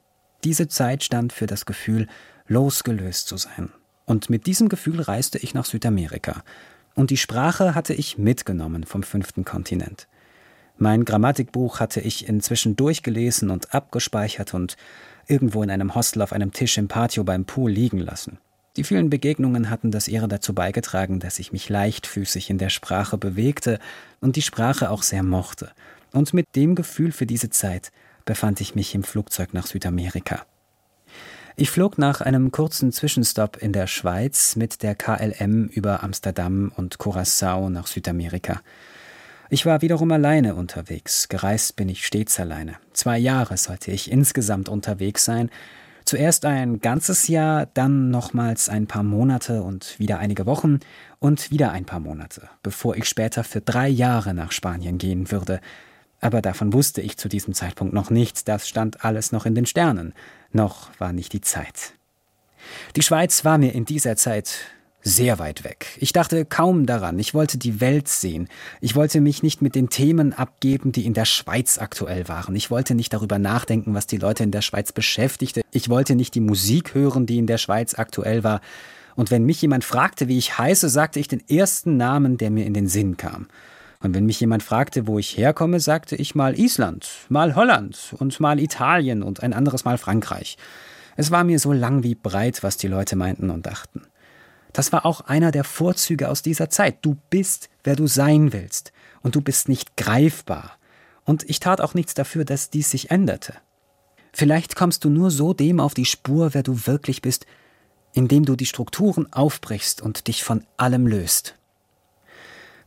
Diese Zeit stand für das Gefühl, losgelöst zu sein, und mit diesem Gefühl reiste ich nach Südamerika. Und die Sprache hatte ich mitgenommen vom fünften Kontinent. Mein Grammatikbuch hatte ich inzwischen durchgelesen und abgespeichert und irgendwo in einem Hostel auf einem Tisch im Patio beim Pool liegen lassen. Die vielen Begegnungen hatten das Ehre dazu beigetragen, dass ich mich leichtfüßig in der Sprache bewegte und die Sprache auch sehr mochte. Und mit dem Gefühl für diese Zeit befand ich mich im Flugzeug nach Südamerika. Ich flog nach einem kurzen Zwischenstopp in der Schweiz mit der KLM über Amsterdam und Curaçao nach Südamerika. Ich war wiederum alleine unterwegs, gereist bin ich stets alleine. Zwei Jahre sollte ich insgesamt unterwegs sein, Zuerst ein ganzes Jahr, dann nochmals ein paar Monate und wieder einige Wochen und wieder ein paar Monate, bevor ich später für drei Jahre nach Spanien gehen würde. Aber davon wusste ich zu diesem Zeitpunkt noch nichts, das stand alles noch in den Sternen. Noch war nicht die Zeit. Die Schweiz war mir in dieser Zeit sehr weit weg. Ich dachte kaum daran. Ich wollte die Welt sehen. Ich wollte mich nicht mit den Themen abgeben, die in der Schweiz aktuell waren. Ich wollte nicht darüber nachdenken, was die Leute in der Schweiz beschäftigte. Ich wollte nicht die Musik hören, die in der Schweiz aktuell war. Und wenn mich jemand fragte, wie ich heiße, sagte ich den ersten Namen, der mir in den Sinn kam. Und wenn mich jemand fragte, wo ich herkomme, sagte ich mal Island, mal Holland und mal Italien und ein anderes Mal Frankreich. Es war mir so lang wie breit, was die Leute meinten und dachten. Das war auch einer der Vorzüge aus dieser Zeit. Du bist, wer du sein willst, und du bist nicht greifbar. Und ich tat auch nichts dafür, dass dies sich änderte. Vielleicht kommst du nur so dem auf die Spur, wer du wirklich bist, indem du die Strukturen aufbrichst und dich von allem löst.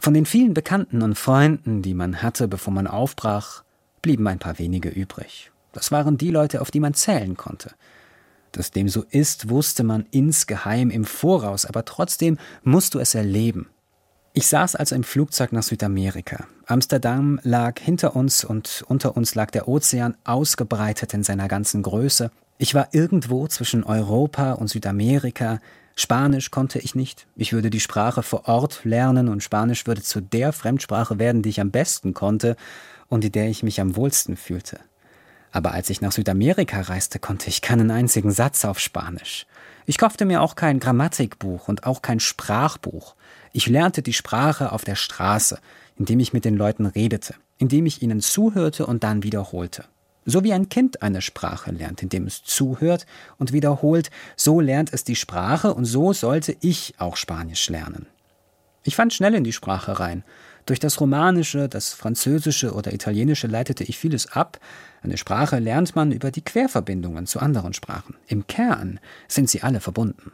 Von den vielen Bekannten und Freunden, die man hatte, bevor man aufbrach, blieben ein paar wenige übrig. Das waren die Leute, auf die man zählen konnte. Dass dem so ist, wusste man insgeheim im Voraus, aber trotzdem musst du es erleben. Ich saß also im Flugzeug nach Südamerika. Amsterdam lag hinter uns und unter uns lag der Ozean ausgebreitet in seiner ganzen Größe. Ich war irgendwo zwischen Europa und Südamerika. Spanisch konnte ich nicht. Ich würde die Sprache vor Ort lernen und Spanisch würde zu der Fremdsprache werden, die ich am besten konnte und in der ich mich am wohlsten fühlte. Aber als ich nach Südamerika reiste, konnte ich keinen einzigen Satz auf Spanisch. Ich kaufte mir auch kein Grammatikbuch und auch kein Sprachbuch. Ich lernte die Sprache auf der Straße, indem ich mit den Leuten redete, indem ich ihnen zuhörte und dann wiederholte. So wie ein Kind eine Sprache lernt, indem es zuhört und wiederholt, so lernt es die Sprache und so sollte ich auch Spanisch lernen. Ich fand schnell in die Sprache rein durch das Romanische, das Französische oder Italienische leitete ich vieles ab. Eine Sprache lernt man über die Querverbindungen zu anderen Sprachen. Im Kern sind sie alle verbunden.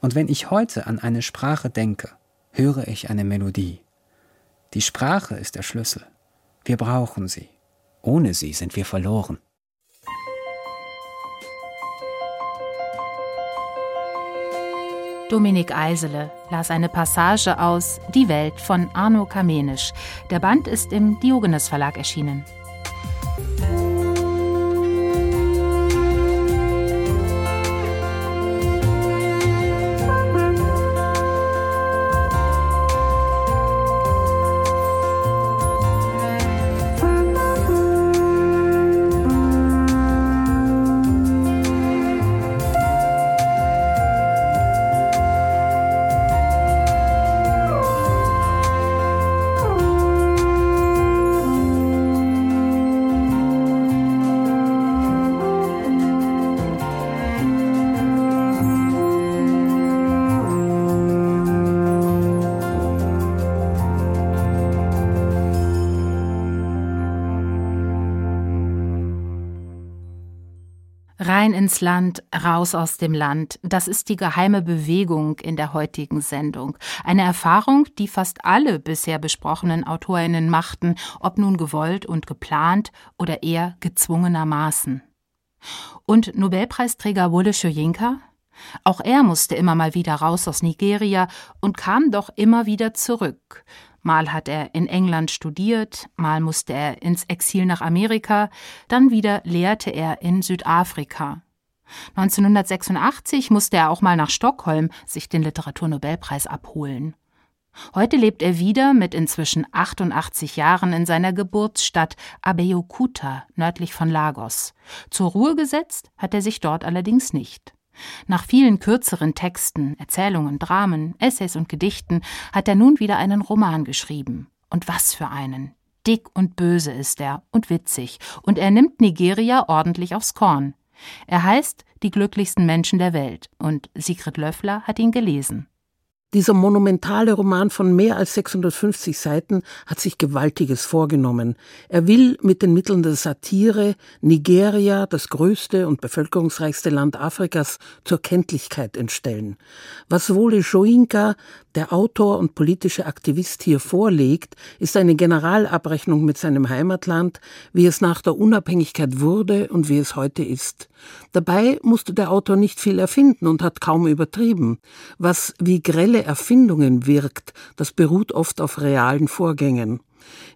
Und wenn ich heute an eine Sprache denke, höre ich eine Melodie. Die Sprache ist der Schlüssel. Wir brauchen sie. Ohne sie sind wir verloren. Dominik Eisele las eine Passage aus Die Welt von Arno Kamenisch. Der Band ist im Diogenes Verlag erschienen. Ins Land, raus aus dem Land. Das ist die geheime Bewegung in der heutigen Sendung. Eine Erfahrung, die fast alle bisher besprochenen Autorinnen machten, ob nun gewollt und geplant oder eher gezwungenermaßen. Und Nobelpreisträger Wole Soyinka? Auch er musste immer mal wieder raus aus Nigeria und kam doch immer wieder zurück. Mal hat er in England studiert, mal musste er ins Exil nach Amerika, dann wieder lehrte er in Südafrika. 1986 musste er auch mal nach Stockholm sich den Literaturnobelpreis abholen. Heute lebt er wieder mit inzwischen 88 Jahren in seiner Geburtsstadt Abeokuta nördlich von Lagos. Zur Ruhe gesetzt hat er sich dort allerdings nicht. Nach vielen kürzeren Texten, Erzählungen, Dramen, Essays und Gedichten hat er nun wieder einen Roman geschrieben. Und was für einen. Dick und böse ist er und witzig, und er nimmt Nigeria ordentlich aufs Korn. Er heißt Die glücklichsten Menschen der Welt, und Sigrid Löffler hat ihn gelesen. Dieser monumentale Roman von mehr als 650 Seiten hat sich Gewaltiges vorgenommen. Er will mit den Mitteln der Satire Nigeria, das größte und bevölkerungsreichste Land Afrikas, zur Kenntlichkeit entstellen. Was Wole Joinka, der Autor und politische Aktivist hier vorlegt, ist eine Generalabrechnung mit seinem Heimatland, wie es nach der Unabhängigkeit wurde und wie es heute ist. Dabei musste der Autor nicht viel erfinden und hat kaum übertrieben. Was wie grelle Erfindungen wirkt, das beruht oft auf realen Vorgängen.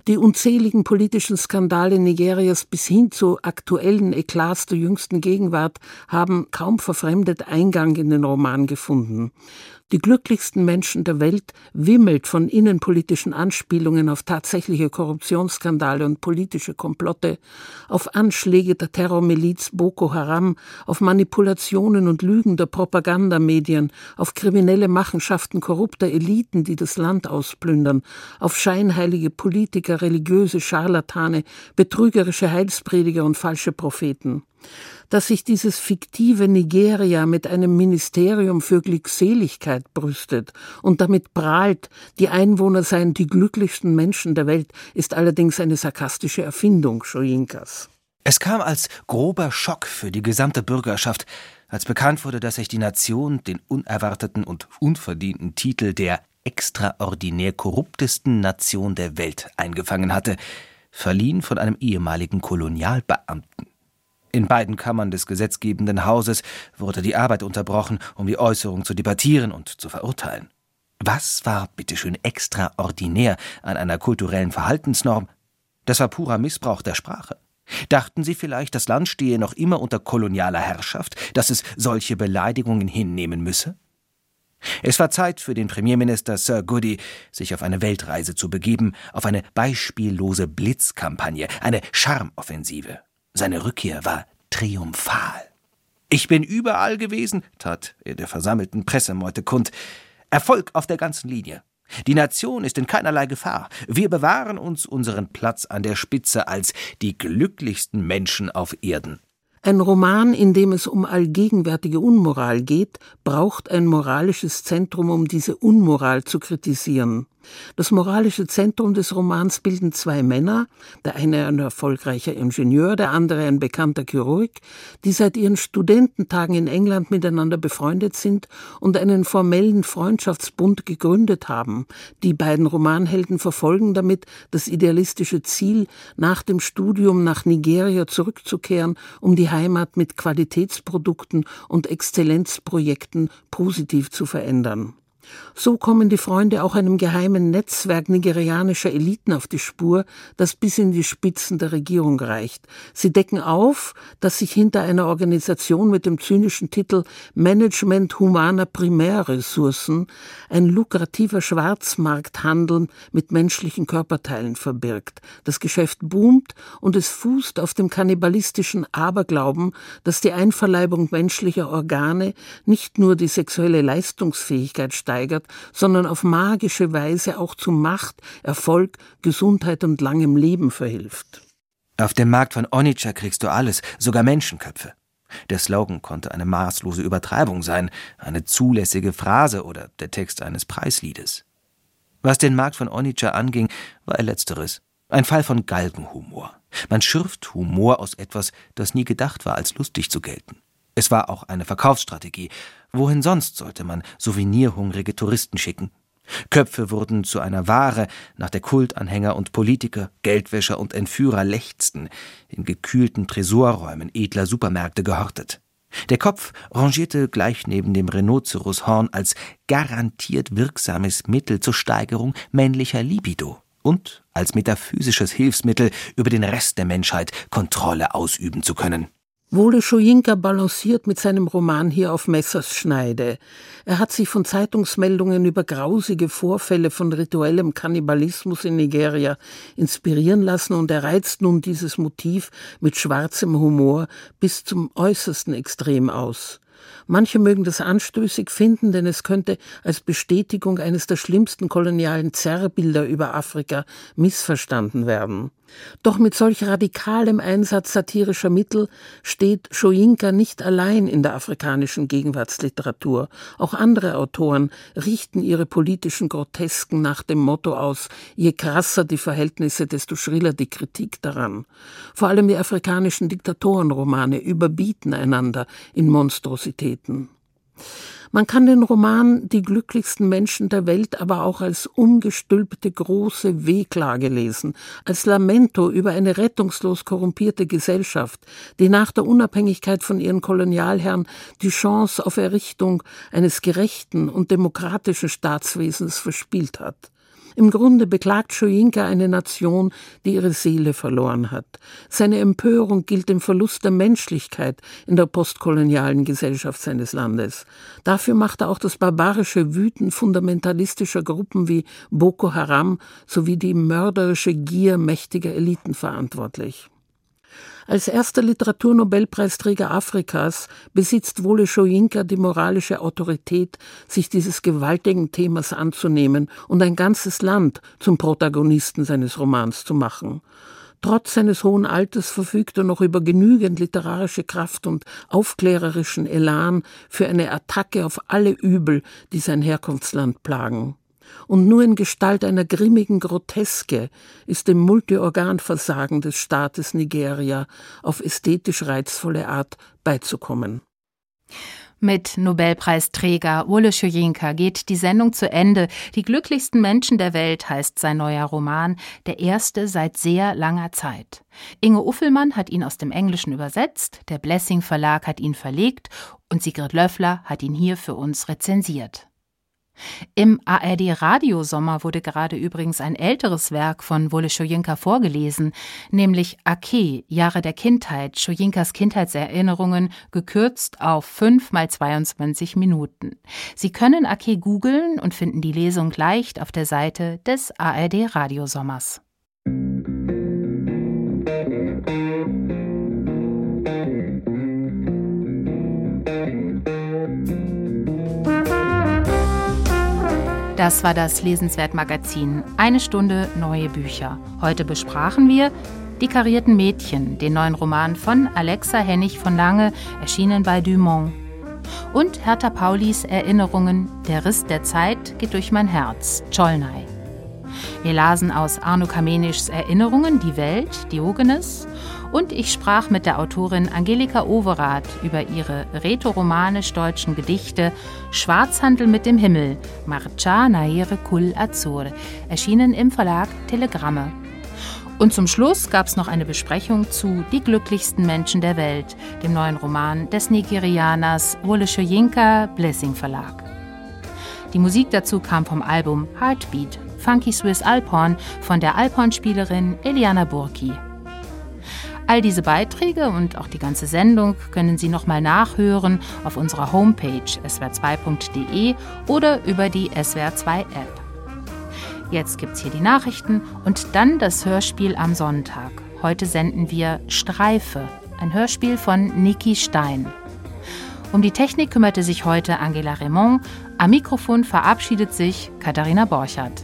Die unzähligen politischen Skandale Nigerias bis hin zu aktuellen Eklats der jüngsten Gegenwart haben kaum verfremdet Eingang in den Roman gefunden. Die glücklichsten Menschen der Welt wimmelt von innenpolitischen Anspielungen auf tatsächliche Korruptionsskandale und politische Komplotte, auf Anschläge der Terrormiliz Boko Haram, auf Manipulationen und Lügen der Propagandamedien, auf kriminelle Machenschaften korrupter Eliten, die das Land ausplündern, auf scheinheilige Politiker, religiöse Scharlatane, betrügerische Heilsprediger und falsche Propheten dass sich dieses fiktive Nigeria mit einem Ministerium für Glückseligkeit brüstet und damit prahlt, die Einwohner seien die glücklichsten Menschen der Welt, ist allerdings eine sarkastische Erfindung Schoinkas. Es kam als grober Schock für die gesamte Bürgerschaft, als bekannt wurde, dass sich die Nation den unerwarteten und unverdienten Titel der extraordinär korruptesten Nation der Welt eingefangen hatte, verliehen von einem ehemaligen Kolonialbeamten. In beiden Kammern des gesetzgebenden Hauses wurde die Arbeit unterbrochen, um die Äußerung zu debattieren und zu verurteilen. Was war bitteschön extraordinär an einer kulturellen Verhaltensnorm? Das war purer Missbrauch der Sprache. Dachten Sie vielleicht, das Land stehe noch immer unter kolonialer Herrschaft, dass es solche Beleidigungen hinnehmen müsse? Es war Zeit für den Premierminister Sir Goody, sich auf eine Weltreise zu begeben, auf eine beispiellose Blitzkampagne, eine Charmoffensive. Seine Rückkehr war triumphal. Ich bin überall gewesen, tat er der versammelten Pressemeute kund. Erfolg auf der ganzen Linie. Die Nation ist in keinerlei Gefahr. Wir bewahren uns unseren Platz an der Spitze als die glücklichsten Menschen auf Erden. Ein Roman, in dem es um allgegenwärtige Unmoral geht, braucht ein moralisches Zentrum, um diese Unmoral zu kritisieren. Das moralische Zentrum des Romans bilden zwei Männer, der eine ein erfolgreicher Ingenieur, der andere ein bekannter Chirurg, die seit ihren Studententagen in England miteinander befreundet sind und einen formellen Freundschaftsbund gegründet haben. Die beiden Romanhelden verfolgen damit das idealistische Ziel, nach dem Studium nach Nigeria zurückzukehren, um die Heimat mit Qualitätsprodukten und Exzellenzprojekten positiv zu verändern. So kommen die Freunde auch einem geheimen Netzwerk nigerianischer Eliten auf die Spur, das bis in die Spitzen der Regierung reicht. Sie decken auf, dass sich hinter einer Organisation mit dem zynischen Titel Management humaner Primärressourcen ein lukrativer Schwarzmarkthandel mit menschlichen Körperteilen verbirgt. Das Geschäft boomt und es fußt auf dem kannibalistischen Aberglauben, dass die Einverleibung menschlicher Organe nicht nur die sexuelle Leistungsfähigkeit steigert, steigert, sondern auf magische Weise auch zu Macht, Erfolg, Gesundheit und langem Leben verhilft. Auf dem Markt von Onitsha kriegst du alles, sogar Menschenköpfe. Der Slogan konnte eine maßlose Übertreibung sein, eine zulässige Phrase oder der Text eines Preisliedes. Was den Markt von Onitsha anging, war er letzteres. Ein Fall von Galgenhumor. Man schürft Humor aus etwas, das nie gedacht war, als lustig zu gelten. Es war auch eine Verkaufsstrategie, Wohin sonst sollte man souvenirhungrige Touristen schicken? Köpfe wurden zu einer Ware, nach der Kultanhänger und Politiker, Geldwäscher und Entführer lechzten, in gekühlten Tresorräumen edler Supermärkte gehortet. Der Kopf rangierte gleich neben dem Rhinoceroshorn als garantiert wirksames Mittel zur Steigerung männlicher Libido und als metaphysisches Hilfsmittel über den Rest der Menschheit Kontrolle ausüben zu können. Wole Schojinka balanciert mit seinem Roman hier auf Messerschneide. Er hat sich von Zeitungsmeldungen über grausige Vorfälle von rituellem Kannibalismus in Nigeria inspirieren lassen und er reizt nun dieses Motiv mit schwarzem Humor bis zum äußersten Extrem aus. Manche mögen das anstößig finden, denn es könnte als Bestätigung eines der schlimmsten kolonialen Zerrbilder über Afrika missverstanden werden. Doch mit solch radikalem Einsatz satirischer Mittel steht Shoyinka nicht allein in der afrikanischen Gegenwartsliteratur. Auch andere Autoren richten ihre politischen Grotesken nach dem Motto aus, je krasser die Verhältnisse, desto schriller die Kritik daran. Vor allem die afrikanischen Diktatorenromane überbieten einander in Monstrositäten. Man kann den Roman Die glücklichsten Menschen der Welt aber auch als ungestülpte große Wehklage lesen, als Lamento über eine rettungslos korrumpierte Gesellschaft, die nach der Unabhängigkeit von ihren Kolonialherren die Chance auf Errichtung eines gerechten und demokratischen Staatswesens verspielt hat. Im Grunde beklagt Schoinka eine Nation, die ihre Seele verloren hat. Seine Empörung gilt dem Verlust der Menschlichkeit in der postkolonialen Gesellschaft seines Landes. Dafür macht er auch das barbarische Wüten fundamentalistischer Gruppen wie Boko Haram sowie die mörderische Gier mächtiger Eliten verantwortlich. Als erster Literaturnobelpreisträger Afrikas besitzt Wole Soyinka die moralische Autorität, sich dieses gewaltigen Themas anzunehmen und ein ganzes Land zum Protagonisten seines Romans zu machen. Trotz seines hohen Alters verfügt er noch über genügend literarische Kraft und aufklärerischen Elan für eine Attacke auf alle Übel, die sein Herkunftsland plagen und nur in Gestalt einer grimmigen Groteske ist dem Multiorganversagen des Staates Nigeria auf ästhetisch reizvolle Art beizukommen. Mit Nobelpreisträger Wole Soyinka geht die Sendung zu Ende. Die glücklichsten Menschen der Welt heißt sein neuer Roman, der erste seit sehr langer Zeit. Inge Uffelmann hat ihn aus dem Englischen übersetzt, der Blessing Verlag hat ihn verlegt und Sigrid Löffler hat ihn hier für uns rezensiert. Im ARD-Radiosommer wurde gerade übrigens ein älteres Werk von Wole Soyinka vorgelesen, nämlich Ake, Jahre der Kindheit, Soyinkas Kindheitserinnerungen, gekürzt auf 5 mal 22 Minuten. Sie können Ake googeln und finden die Lesung leicht auf der Seite des ARD-Radiosommers. Das war das Lesenswert-Magazin. Eine Stunde neue Bücher. Heute besprachen wir Die karierten Mädchen, den neuen Roman von Alexa Hennig von Lange, erschienen bei Dumont. Und Hertha Paulis Erinnerungen Der Riss der Zeit geht durch mein Herz, Cholnay. Wir lasen aus Arno Kamenischs Erinnerungen Die Welt, Diogenes und ich sprach mit der Autorin Angelika Overath über ihre rätoromanisch-deutschen Gedichte Schwarzhandel mit dem Himmel, Marcha Naere Kul Azur, erschienen im Verlag Telegramme. Und zum Schluss gab es noch eine Besprechung zu Die glücklichsten Menschen der Welt, dem neuen Roman des Nigerianers Wole Soyinka Blessing Verlag. Die Musik dazu kam vom Album Heartbeat, Funky Swiss Alphorn von der Alphorn-Spielerin Eliana Burki. All diese Beiträge und auch die ganze Sendung können Sie nochmal nachhören auf unserer Homepage swr2.de oder über die SWR2-App. Jetzt gibt's hier die Nachrichten und dann das Hörspiel am Sonntag. Heute senden wir Streife, ein Hörspiel von Niki Stein. Um die Technik kümmerte sich heute Angela Raymond. Am Mikrofon verabschiedet sich Katharina Borchardt.